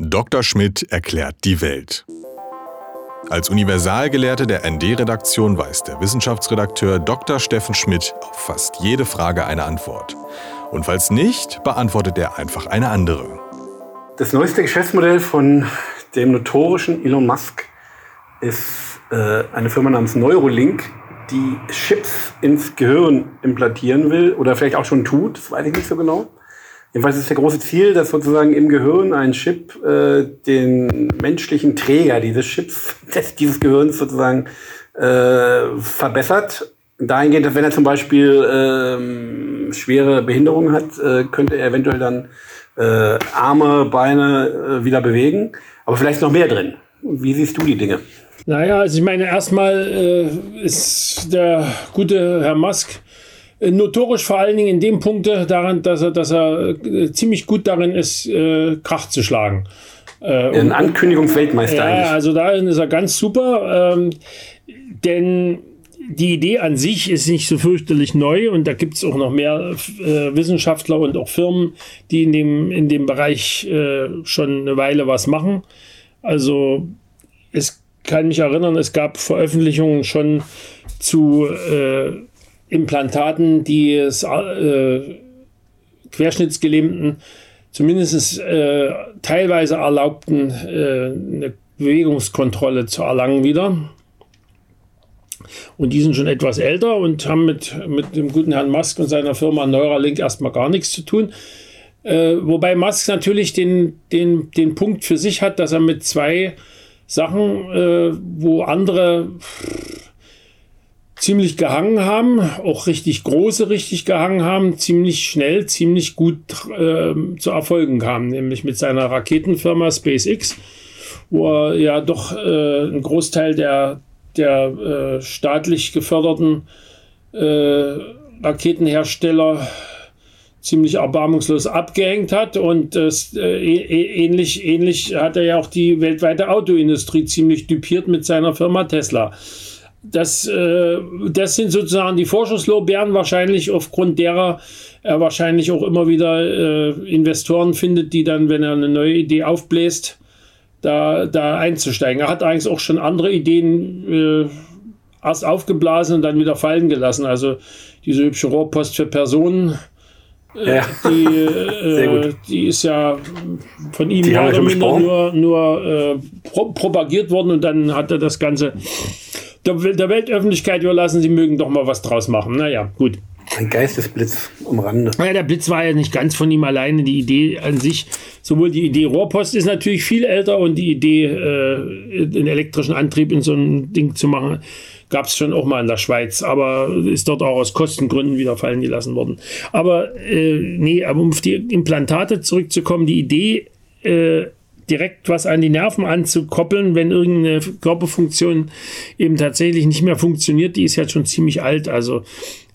Dr. Schmidt erklärt die Welt. Als Universalgelehrte der ND-Redaktion weiß der Wissenschaftsredakteur Dr. Steffen Schmidt auf fast jede Frage eine Antwort. Und falls nicht, beantwortet er einfach eine andere. Das neueste Geschäftsmodell von dem notorischen Elon Musk ist äh, eine Firma namens Neurolink, die Chips ins Gehirn implantieren will oder vielleicht auch schon tut, das weiß ich nicht so genau. Jedenfalls ist der große Ziel, dass sozusagen im Gehirn ein Chip äh, den menschlichen Träger dieses Chips, des, dieses Gehirns sozusagen äh, verbessert. Dahingehend, dass wenn er zum Beispiel ähm, schwere Behinderungen hat, äh, könnte er eventuell dann äh, Arme, Beine äh, wieder bewegen. Aber vielleicht noch mehr drin. Wie siehst du die Dinge? Naja, also ich meine, erstmal äh, ist der gute Herr Musk notorisch vor allen Dingen in dem Punkt daran, dass er, dass er äh, ziemlich gut darin ist, äh, Krach zu schlagen. Äh, Ein Ankündigungsweltmeister ja, eigentlich. also darin ist er ganz super. Ähm, denn die Idee an sich ist nicht so fürchterlich neu und da gibt es auch noch mehr äh, Wissenschaftler und auch Firmen, die in dem, in dem Bereich äh, schon eine Weile was machen. Also es kann mich erinnern, es gab Veröffentlichungen schon zu äh, Implantaten, die es äh, Querschnittsgelähmten zumindest äh, teilweise erlaubten, äh, eine Bewegungskontrolle zu erlangen wieder. Und die sind schon etwas älter und haben mit, mit dem guten Herrn Musk und seiner Firma Neuralink erstmal gar nichts zu tun. Äh, wobei Musk natürlich den, den, den Punkt für sich hat, dass er mit zwei Sachen, äh, wo andere ziemlich gehangen haben, auch richtig große richtig gehangen haben, ziemlich schnell, ziemlich gut äh, zu Erfolgen kam, nämlich mit seiner Raketenfirma SpaceX, wo er ja doch äh, einen Großteil der, der äh, staatlich geförderten äh, Raketenhersteller ziemlich erbarmungslos abgehängt hat und das, äh, ähnlich, ähnlich hat er ja auch die weltweite Autoindustrie ziemlich düpiert mit seiner Firma Tesla das, äh, das sind sozusagen die Vorschusslorbeeren wahrscheinlich, aufgrund derer er wahrscheinlich auch immer wieder äh, Investoren findet, die dann, wenn er eine neue Idee aufbläst, da, da einzusteigen. Er hat eigentlich auch schon andere Ideen äh, erst aufgeblasen und dann wieder fallen gelassen. Also diese hübsche Rohrpost für Personen. Äh, ja. Die, äh, die ist ja von ihm mehr oder minder nur, nur äh, pro propagiert worden und dann hat er das Ganze der, Weltöffentlichkeit überlassen, sie mögen doch mal was draus machen. Naja, gut. Ein Geistesblitz am Rande. Ja, der Blitz war ja nicht ganz von ihm alleine. Die Idee an sich, sowohl die Idee Rohrpost ist natürlich viel älter und die Idee, äh, den elektrischen Antrieb in so ein Ding zu machen, gab es schon auch mal in der Schweiz, aber ist dort auch aus Kostengründen wieder fallen gelassen worden. Aber äh, nee, aber um auf die Implantate zurückzukommen, die Idee, äh, direkt was an die Nerven anzukoppeln, wenn irgendeine Körperfunktion eben tatsächlich nicht mehr funktioniert, die ist ja schon ziemlich alt. Also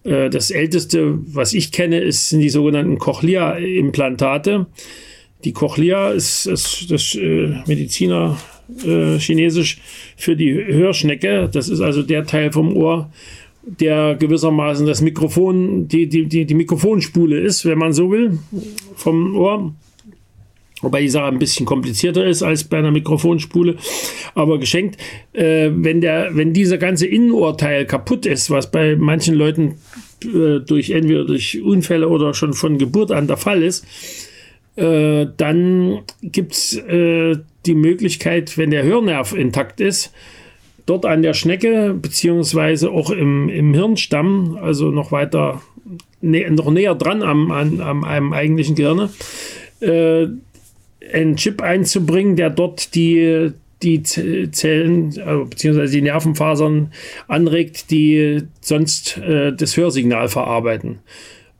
äh, das älteste, was ich kenne, ist, sind die sogenannten Cochlea-Implantate. Die Cochlea ist, ist das äh, Mediziner äh, chinesisch für die Hörschnecke. Das ist also der Teil vom Ohr, der gewissermaßen das Mikrofon, die, die, die, die Mikrofonspule ist, wenn man so will, vom Ohr. Wobei die Sache ein bisschen komplizierter ist als bei einer Mikrofonspule. Aber geschenkt, äh, wenn, der, wenn dieser ganze Innenohrteil kaputt ist, was bei manchen Leuten äh, durch entweder durch Unfälle oder schon von Geburt an der Fall ist, äh, dann gibt es äh, die Möglichkeit, wenn der Hörnerv intakt ist, dort an der Schnecke, beziehungsweise auch im, im Hirnstamm, also noch weiter, nä noch näher dran am, an, am einem eigentlichen Gehirn, äh, einen Chip einzubringen, der dort die, die Zellen also beziehungsweise die Nervenfasern anregt, die sonst äh, das Hörsignal verarbeiten.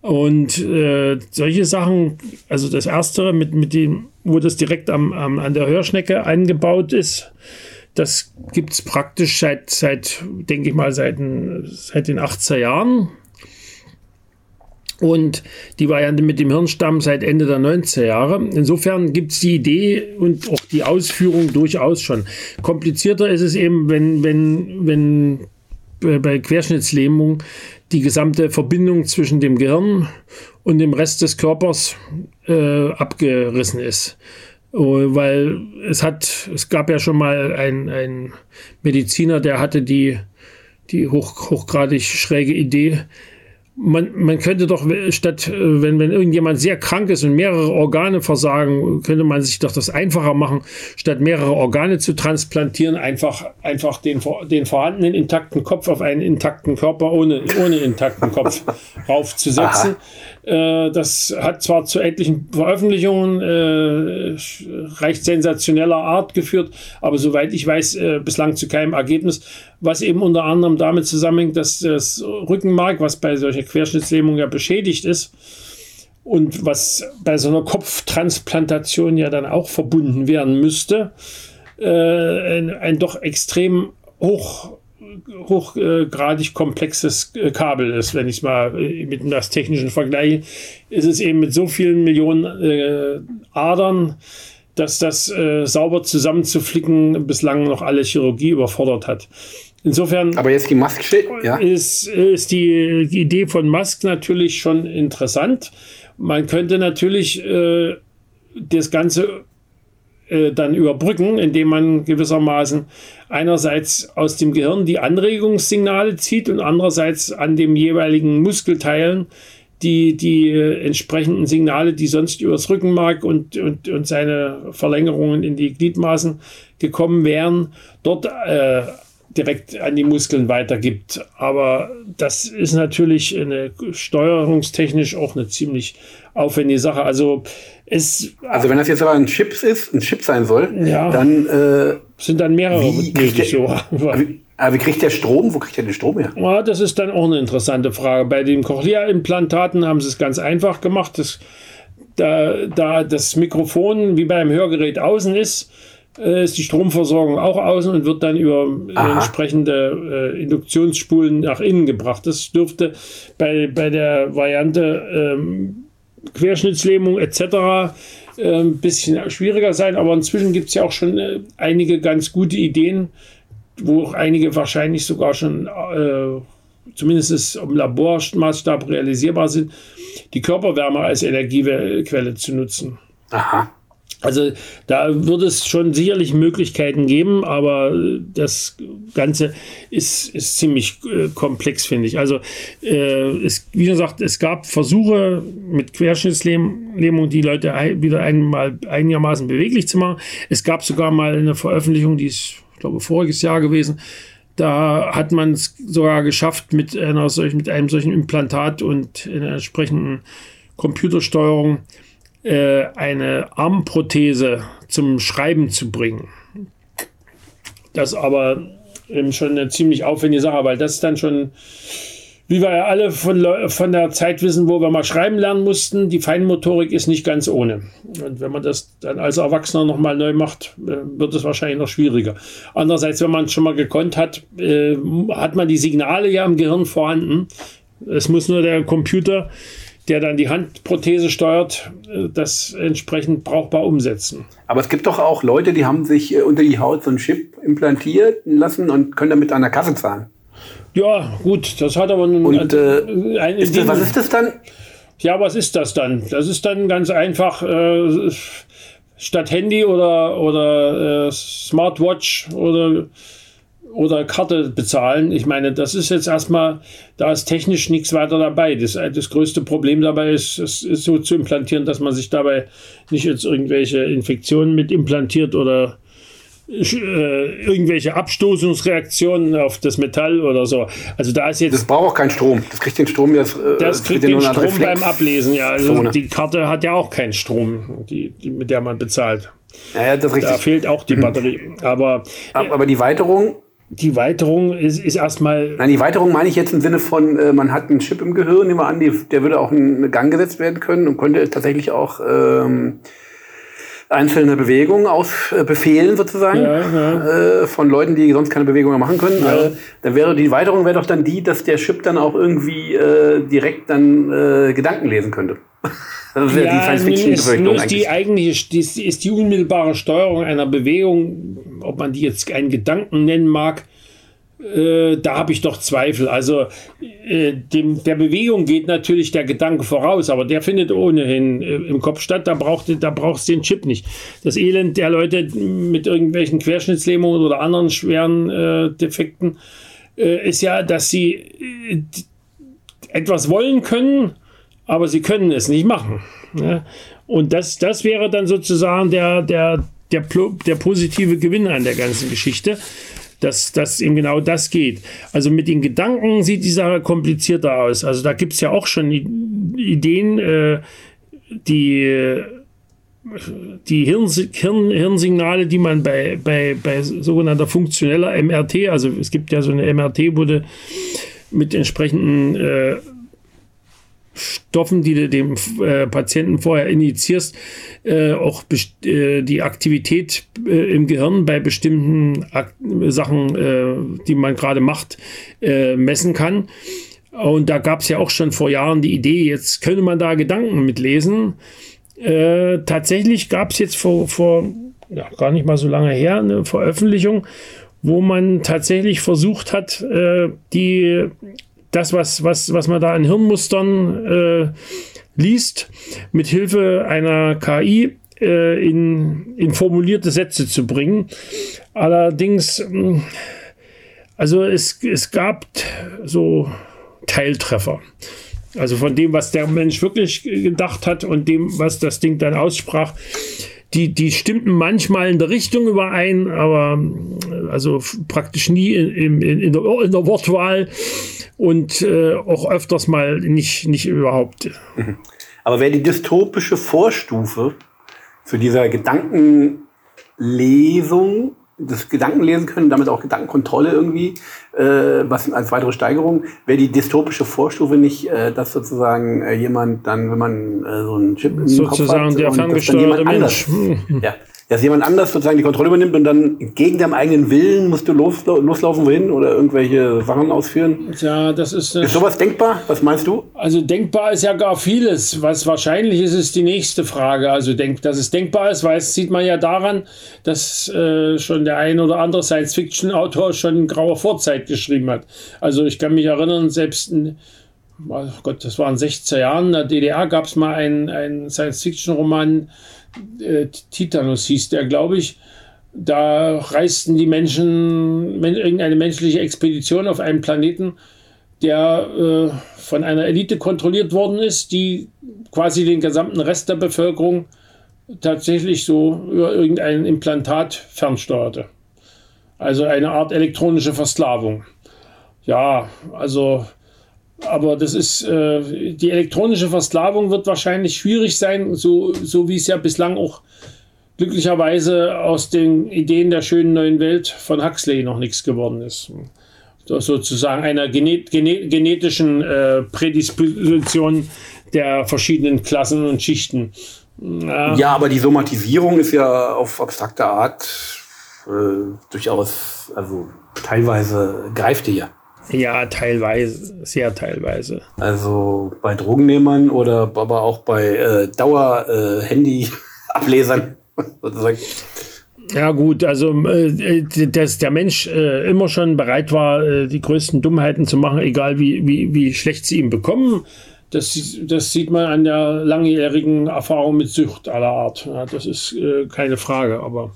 Und äh, solche Sachen, also das erste, mit, mit dem, wo das direkt am, am, an der Hörschnecke eingebaut ist, das gibt es praktisch seit, seit, denke ich mal, seit, seit den 80er Jahren. Und die Variante mit dem Hirnstamm seit Ende der 90er Jahre. Insofern gibt es die Idee und auch die Ausführung durchaus schon. Komplizierter ist es eben, wenn, wenn, wenn bei Querschnittslähmung die gesamte Verbindung zwischen dem Gehirn und dem Rest des Körpers äh, abgerissen ist. Oh, weil es hat, es gab ja schon mal einen Mediziner, der hatte die, die hoch, hochgradig schräge Idee, man, man könnte doch statt, äh, wenn, wenn irgendjemand sehr krank ist und mehrere Organe versagen, könnte man sich doch das einfacher machen, statt mehrere Organe zu transplantieren, einfach, einfach den, den vorhandenen intakten Kopf auf einen intakten Körper ohne, ohne intakten Kopf raufzusetzen. Äh, das hat zwar zu etlichen Veröffentlichungen äh, recht sensationeller Art geführt, aber soweit ich weiß, äh, bislang zu keinem Ergebnis, was eben unter anderem damit zusammenhängt, dass das Rückenmark, was bei solcher Querschnittslähmung ja beschädigt ist, und was bei so einer Kopftransplantation ja dann auch verbunden werden müsste, äh, ein, ein, doch extrem hoch hochgradig komplexes äh, Kabel ist, wenn ich es mal äh, mit das technischen vergleiche, ist es eben mit so vielen Millionen äh, Adern, dass das äh, sauber zusammenzuflicken bislang noch alle Chirurgie überfordert hat. Insofern Aber jetzt die Musk ja. ist, ist die, die Idee von Musk natürlich schon interessant. Man könnte natürlich äh, das Ganze äh, dann überbrücken, indem man gewissermaßen einerseits aus dem Gehirn die Anregungssignale zieht und andererseits an dem jeweiligen Muskelteilen die, die äh, entsprechenden Signale, die sonst übers Rückenmark und, und, und seine Verlängerungen in die Gliedmaßen gekommen wären, dort äh, direkt an die Muskeln weitergibt. Aber das ist natürlich eine steuerungstechnisch auch eine ziemlich aufwendige Sache. Also es, also wenn das jetzt aber ein Chip ist, ein Chip sein soll, ja, dann äh, sind dann mehrere möglich. So. Wie, aber wie kriegt der Strom? Wo kriegt der den Strom her? Ja, das ist dann auch eine interessante Frage. Bei den Cochlea-Implantaten haben sie es ganz einfach gemacht. Das, da, da das Mikrofon wie beim Hörgerät außen ist, ist die Stromversorgung auch außen und wird dann über Aha. entsprechende äh, Induktionsspulen nach innen gebracht. Das dürfte bei, bei der Variante ähm, Querschnittslähmung etc. Äh, ein bisschen schwieriger sein, aber inzwischen gibt es ja auch schon äh, einige ganz gute Ideen, wo auch einige wahrscheinlich sogar schon äh, zumindest im Labormaßstab realisierbar sind, die Körperwärme als Energiequelle zu nutzen. Aha. Also da wird es schon sicherlich Möglichkeiten geben, aber das Ganze ist, ist ziemlich äh, komplex, finde ich. Also äh, es, wie gesagt, es gab Versuche mit Querschnittslähmung, die Leute wieder einmal einigermaßen beweglich zu machen. Es gab sogar mal eine Veröffentlichung, die ist, ich glaube, voriges Jahr gewesen. Da hat man es sogar geschafft, mit, einer solchen, mit einem solchen Implantat und einer entsprechenden Computersteuerung äh, eine Armprothese zum Schreiben zu bringen. Das aber eben schon eine ziemlich aufwendige Sache, weil das dann schon, wie wir ja alle von, von der Zeit wissen, wo wir mal schreiben lernen mussten, die Feinmotorik ist nicht ganz ohne. Und wenn man das dann als Erwachsener nochmal neu macht, äh, wird es wahrscheinlich noch schwieriger. Andererseits, wenn man es schon mal gekonnt hat, äh, hat man die Signale ja im Gehirn vorhanden. Es muss nur der Computer der dann die Handprothese steuert, äh, das entsprechend brauchbar umsetzen. Aber es gibt doch auch Leute, die haben sich äh, unter die Haut so einen Chip implantiert lassen und können damit an der Kasse zahlen. Ja, gut, das hat aber nun. Und, äh, ein, ist das, was ist das dann? Ja, was ist das dann? Das ist dann ganz einfach äh, statt Handy oder, oder äh, Smartwatch oder oder Karte bezahlen. Ich meine, das ist jetzt erstmal, da ist technisch nichts weiter dabei. Das, das größte Problem dabei ist, es ist so zu implantieren, dass man sich dabei nicht jetzt irgendwelche Infektionen mit implantiert oder äh, irgendwelche Abstoßungsreaktionen auf das Metall oder so. Also da ist jetzt. Das braucht auch keinen Strom. Das kriegt den Strom jetzt. Äh, das kriegt den Strom beim Ablesen, ja. Also die Karte hat ja auch keinen Strom, die, die, mit der man bezahlt. Ja, ja, das ist richtig. Da fehlt auch die Batterie. Aber, aber die Weiterung die Weiterung ist, ist erstmal. Nein, die Weiterung meine ich jetzt im Sinne von, äh, man hat einen Chip im Gehirn, nehmen wir an, die, der würde auch in Gang gesetzt werden können und könnte tatsächlich auch ähm, einzelne Bewegungen ausbefehlen, äh, sozusagen, ja, ja. Äh, von Leuten, die sonst keine Bewegungen machen können. Ja. Äh, dann wäre die Weiterung wäre doch dann die, dass der Chip dann auch irgendwie äh, direkt dann äh, Gedanken lesen könnte. Ist ja, die ist die eigentliche, die, ist die unmittelbare Steuerung einer Bewegung, ob man die jetzt einen Gedanken nennen mag, äh, da habe ich doch Zweifel. Also äh, dem, der Bewegung geht natürlich der Gedanke voraus, aber der findet ohnehin äh, im Kopf statt. Da braucht da brauchst den Chip nicht. Das Elend der Leute mit irgendwelchen Querschnittslähmungen oder anderen schweren äh, Defekten äh, ist ja, dass sie äh, etwas wollen können, aber sie können es nicht machen. Ja? Und das, das wäre dann sozusagen der, der, der, der positive Gewinn an der ganzen Geschichte dass, dass eben genau das geht. Also mit den Gedanken sieht die Sache komplizierter aus. Also da gibt es ja auch schon Ideen, äh, die die Hirn, Hirn, Hirnsignale, die man bei, bei, bei sogenannter funktioneller MRT, also es gibt ja so eine MRT, wurde mit entsprechenden äh, Stoffen, die du dem äh, Patienten vorher injizierst, äh, auch äh, die Aktivität äh, im Gehirn bei bestimmten Ak Sachen, äh, die man gerade macht, äh, messen kann. Und da gab es ja auch schon vor Jahren die Idee, jetzt könnte man da Gedanken mitlesen. tatsächlich gab es jetzt vor, vor ja, gar nicht mal so lange her eine Veröffentlichung, wo man tatsächlich versucht hat, die das, was, was, was man da in Hirnmustern äh, liest, mit Hilfe einer KI äh, in, in formulierte Sätze zu bringen. Allerdings, hm, also es, es gab so Teiltreffer. Also von dem, was der Mensch wirklich gedacht hat und dem, was das Ding dann aussprach, die, die stimmten manchmal in der Richtung überein, aber also praktisch nie in, in, in, der, in der Wortwahl und äh, auch öfters mal nicht, nicht überhaupt. Mhm. Aber wäre die dystopische Vorstufe zu dieser Gedankenlesung, das Gedankenlesen können, damit auch Gedankenkontrolle irgendwie, äh, was als weitere Steigerung, wäre die dystopische Vorstufe nicht, äh, dass sozusagen äh, jemand dann, wenn man äh, so einen Chip im sozusagen Kopf hat, der ferngesteuerte Mensch. Anders, ja, dass jemand anders sozusagen die Kontrolle übernimmt und dann gegen deinem eigenen Willen musst du los, loslaufen wohin oder irgendwelche Sachen ausführen? Ja, das ist. Ist sowas denkbar? Was meinst du? Also denkbar ist ja gar vieles. Was wahrscheinlich ist, ist die nächste Frage. Also denk, dass es denkbar ist, weiß, sieht man ja daran, dass äh, schon der ein oder andere Science-Fiction-Autor schon in grauer Vorzeit geschrieben hat. Also ich kann mich erinnern, selbst in oh Gott, das waren 16 Jahren, in der DDR gab es mal einen, einen Science-Fiction-Roman, äh, Titanus hieß der, glaube ich. Da reisten die Menschen, irgendeine menschliche Expedition auf einen Planeten, der äh, von einer Elite kontrolliert worden ist, die quasi den gesamten Rest der Bevölkerung tatsächlich so über irgendein Implantat fernsteuerte. Also eine Art elektronische Versklavung. Ja, also aber das ist, äh, die elektronische Versklavung wird wahrscheinlich schwierig sein, so, so wie es ja bislang auch glücklicherweise aus den Ideen der schönen neuen Welt von Huxley noch nichts geworden ist. Sozusagen einer genet genet genetischen äh, Prädisposition der verschiedenen Klassen und Schichten. Ja. ja, aber die Somatisierung ist ja auf abstrakte Art äh, durchaus, also teilweise greift die ja. Ja, teilweise, sehr teilweise. Also bei Drogennehmern oder aber auch bei äh, Dauer-Handy-Ablesern sozusagen. Ja gut, also äh, dass der Mensch äh, immer schon bereit war, äh, die größten Dummheiten zu machen, egal wie, wie, wie schlecht sie ihm bekommen, das, das sieht man an der langjährigen Erfahrung mit Sucht aller Art. Ja, das ist äh, keine Frage, aber.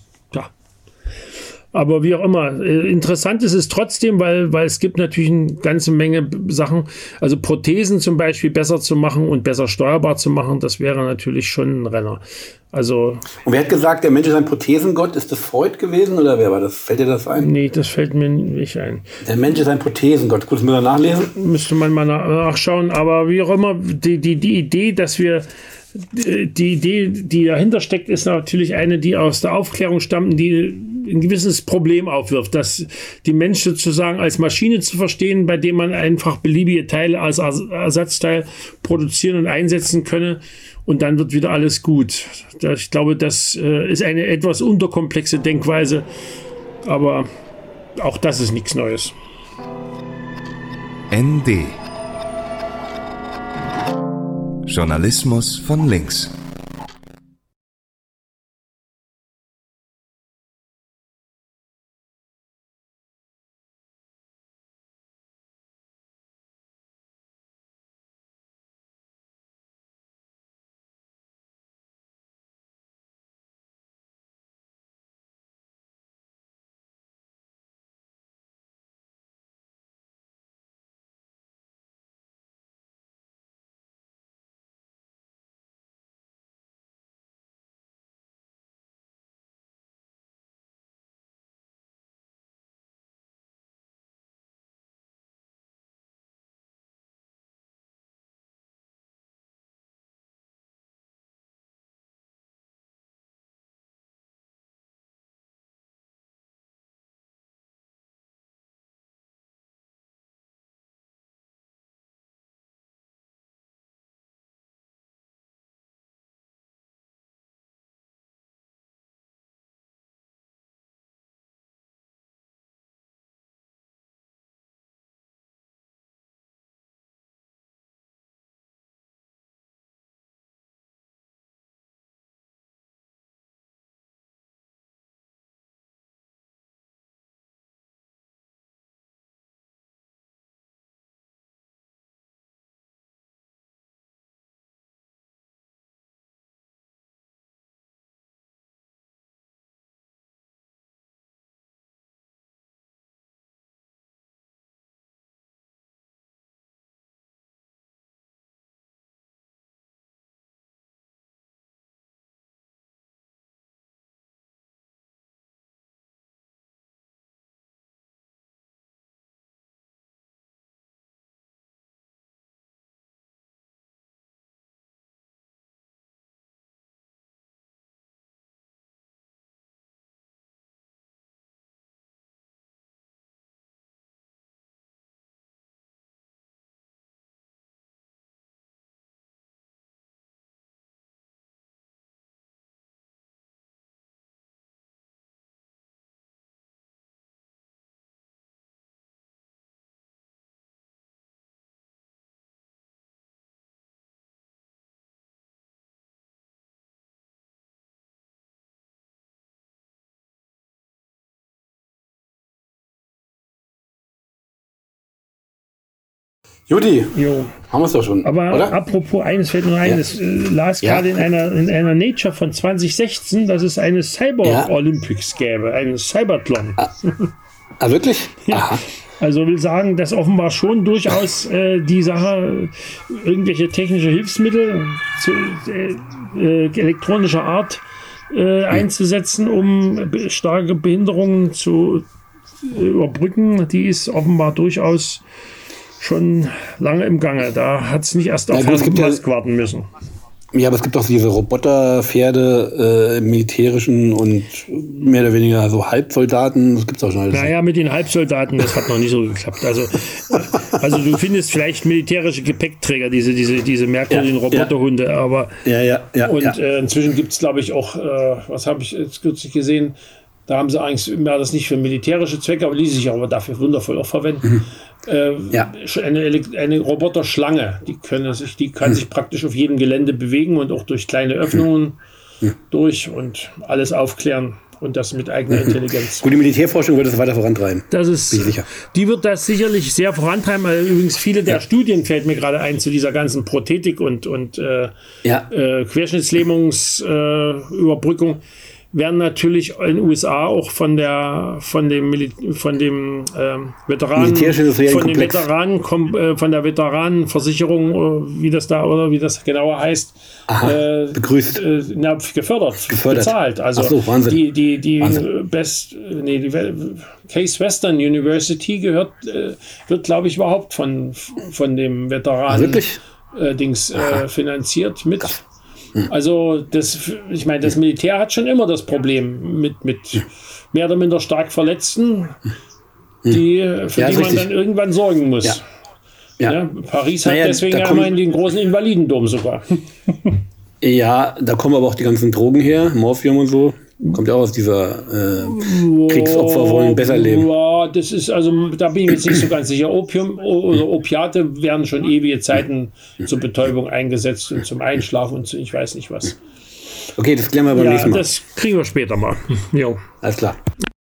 Aber wie auch immer, äh, interessant ist es trotzdem, weil, weil es gibt natürlich eine ganze Menge Sachen. Also Prothesen zum Beispiel besser zu machen und besser steuerbar zu machen, das wäre natürlich schon ein Renner. Also. Und wer hat gesagt, der Mensch ist ein Prothesengott? Ist das Freud gewesen oder wer war das? Fällt dir das ein? Nee, das fällt mir nicht ein. Der Mensch ist ein Prothesengott. Kurz mal nachlesen. Müsste man mal nachschauen. Aber wie auch immer, die, die, die Idee, dass wir die Idee, die dahinter steckt, ist natürlich eine, die aus der Aufklärung stammt, die ein gewisses Problem aufwirft, dass die Menschen sozusagen als Maschine zu verstehen, bei dem man einfach beliebige Teile als Ersatzteil produzieren und einsetzen könne und dann wird wieder alles gut. Ich glaube, das äh, ist eine etwas unterkomplexe Denkweise, aber auch das ist nichts Neues. ND Journalismus von links. Judy, Jo. haben wir es doch schon. Aber oder? apropos eines fällt mir ein, Ja. es äh, las Ja. gerade in einer, in einer Nature von 2016, dass es eine Cyber Ja. Olympics gäbe, einen Cyberthlon. ah, wirklich? Aha. Also will sagen, dass offenbar schon durchaus äh, die Sache irgendwelche technische Hilfsmittel zu, äh, äh, elektronischer Art äh, einzusetzen, um starke Behinderungen zu äh, überbrücken, die ist offenbar durchaus schon lange im Gange. Da hat es nicht erst auf gut, es Herrn gibt ja- Musk warten müssen. Ja, aber es gibt auch diese Roboterpferde äh, im militärischen und mehr oder weniger so Halbsoldaten. Das gibt's auch schon alles. Naja, mit den Halbsoldaten, das hat noch nicht so geklappt. Also, also du findest vielleicht militärische Gepäckträger, diese, diese, diese merkwürdigen Ja, ja. Roboterhunde, aber Ja, ja, ja. und ja. äh, inzwischen gibt es, glaube ich, auch, äh, was habe ich jetzt kürzlich gesehen, da haben sie eigentlich mehr das nicht für militärische Zwecke, aber ließ sich aber dafür wundervoll auch verwenden. Äh, Ja. eine, eine Roboterschlange, die können sich, die kann sich praktisch auf jedem Gelände bewegen und auch durch kleine Öffnungen durch und alles aufklären und das mit eigener Intelligenz. Gut, die Militärforschung wird es weiter vorantreiben. Das ist, Bin ich sicher. die wird das sicherlich sehr vorantreiben. weil Übrigens viele der Studien fällt mir gerade ein zu dieser ganzen Prothetik und, und äh, Ja. äh, Querschnittslähmungsüberbrückung äh, werden natürlich in den USA auch von der von dem Mili von dem ähm, Veteranen von dem. Veteranen äh, von der Veteranenversicherung äh, wie das da oder wie das genauer heißt äh, begrüßt. äh, na, gefördert, Gefördert. bezahlt also so, Wahnsinn. die die die Wahnsinn. Best nee die Case Western University gehört äh, wird glaube ich überhaupt von von dem Veteranen Dings finanziert mit. Also das, ich meine, das Militär hat schon immer das Problem mit, mit mehr oder minder stark Verletzten, die, für Ja, die man richtig. dann irgendwann sorgen muss. Ja. Ja. Ja. Paris hat Naja, deswegen ja immerhin den großen Invalidendom sogar. Ja, da kommen aber auch die ganzen Drogen her, Morphium und so. Kommt ja auch aus dieser äh, Kriegsopfer wollen besser leben. Ja, das ist also, da bin ich jetzt nicht so ganz sicher. Opium oder Opiate werden schon ewige Zeiten zur Betäubung eingesetzt und zum Einschlafen und zu, ich weiß nicht was. Okay, das klären wir beim Ja, nächsten Mal. das kriegen wir später mal. Jo. Alles klar.